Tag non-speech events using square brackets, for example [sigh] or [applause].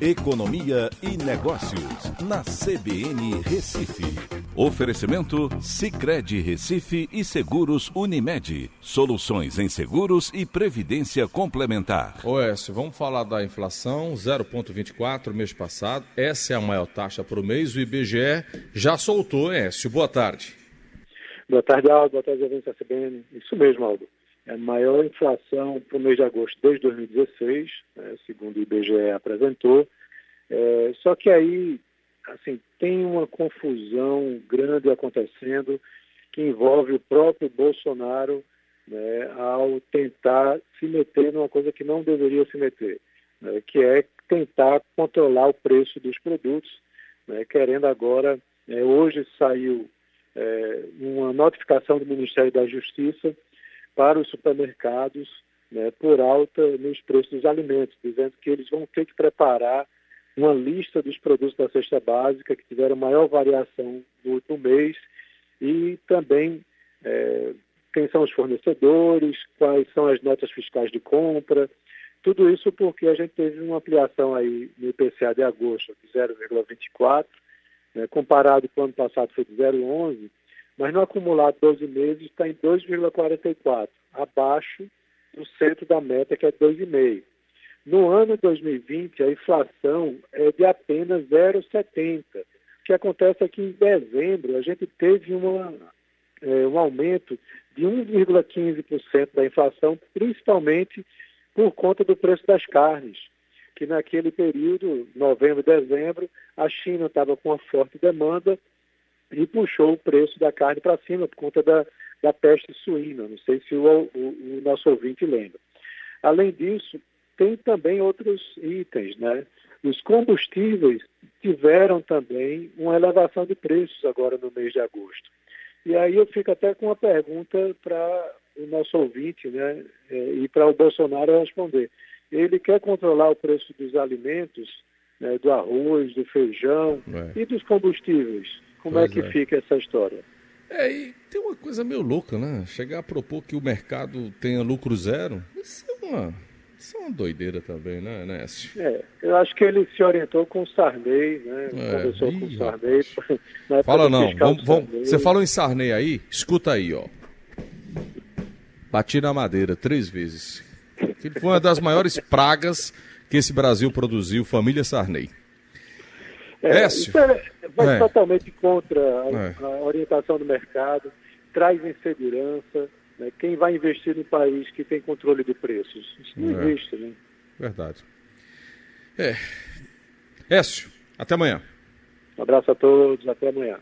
Economia e Negócios, na CBN Recife. Oferecimento Cicred Recife e Seguros Unimed. Soluções em seguros e previdência complementar. Oécio, vamos falar da inflação, 0,24 mês passado. Essa é a maior taxa por mês. O IBGE já soltou, Écio. Boa tarde. Boa tarde, Aldo. Boa tarde, ouvintes da CBN. Isso mesmo, Aldo. É a maior inflação para o mês de agosto desde 2016, né, segundo o IBGE apresentou. É, só que aí, assim, tem uma confusão grande acontecendo que envolve o próprio Bolsonaro né, ao tentar se meter numa coisa que não deveria se meter, né, que é tentar controlar o preço dos produtos, né, querendo agora, é, hoje saiu é, uma notificação do Ministério da Justiça para os supermercados né, por alta nos preços dos alimentos, dizendo que eles vão ter que preparar uma lista dos produtos da cesta básica que tiveram maior variação no último mês e também é, quem são os fornecedores, quais são as notas fiscais de compra, tudo isso porque a gente teve uma ampliação aí no IPCA de agosto de 0,24, né, comparado com o ano passado foi de 0,11, mas no acumulado 12 meses está em 2,44, abaixo do centro da meta, que é 2,5. No ano 2020, a inflação é de apenas 0,70. O que acontece é que em dezembro a gente teve uma, é, um aumento de 1,15% da inflação, principalmente por conta do preço das carnes, que naquele período, novembro e dezembro, a China estava com uma forte demanda e puxou o preço da carne para cima por conta da, da peste suína. Não sei se o, o, o, nosso ouvinte lembra. Além disso, tem também outros itens, né? Os combustíveis tiveram também uma elevação de preços agora no mês de agosto. E aí eu fico até com uma pergunta para o nosso ouvinte, né? É, e para o Bolsonaro responder. Ele quer controlar o preço dos alimentos, né, do arroz, do feijão é. e dos combustíveis. Como é pois é que é. fica essa história? É, e tem uma coisa meio louca, né? Chegar a propor que o mercado tenha lucro zero, isso é uma, isso é uma doideira também, né, Nécio? É, eu acho que ele se orientou com o Sarney, né? É, Conversou ih, com o Sarney. [laughs] Fala não, vamos, vamos, você falou em Sarney aí? Escuta aí, ó. Bati na madeira três vezes. Ele foi uma das maiores pragas que esse Brasil produziu, família Sarney. É, Écio. Isso é, vai é. totalmente contra a, é. a, orientação do mercado, traz insegurança. Né? Quem vai investir no país que tem controle de preços? Isso não é. existe, né? Verdade. É. Écio, até amanhã. Um abraço a todos, até amanhã.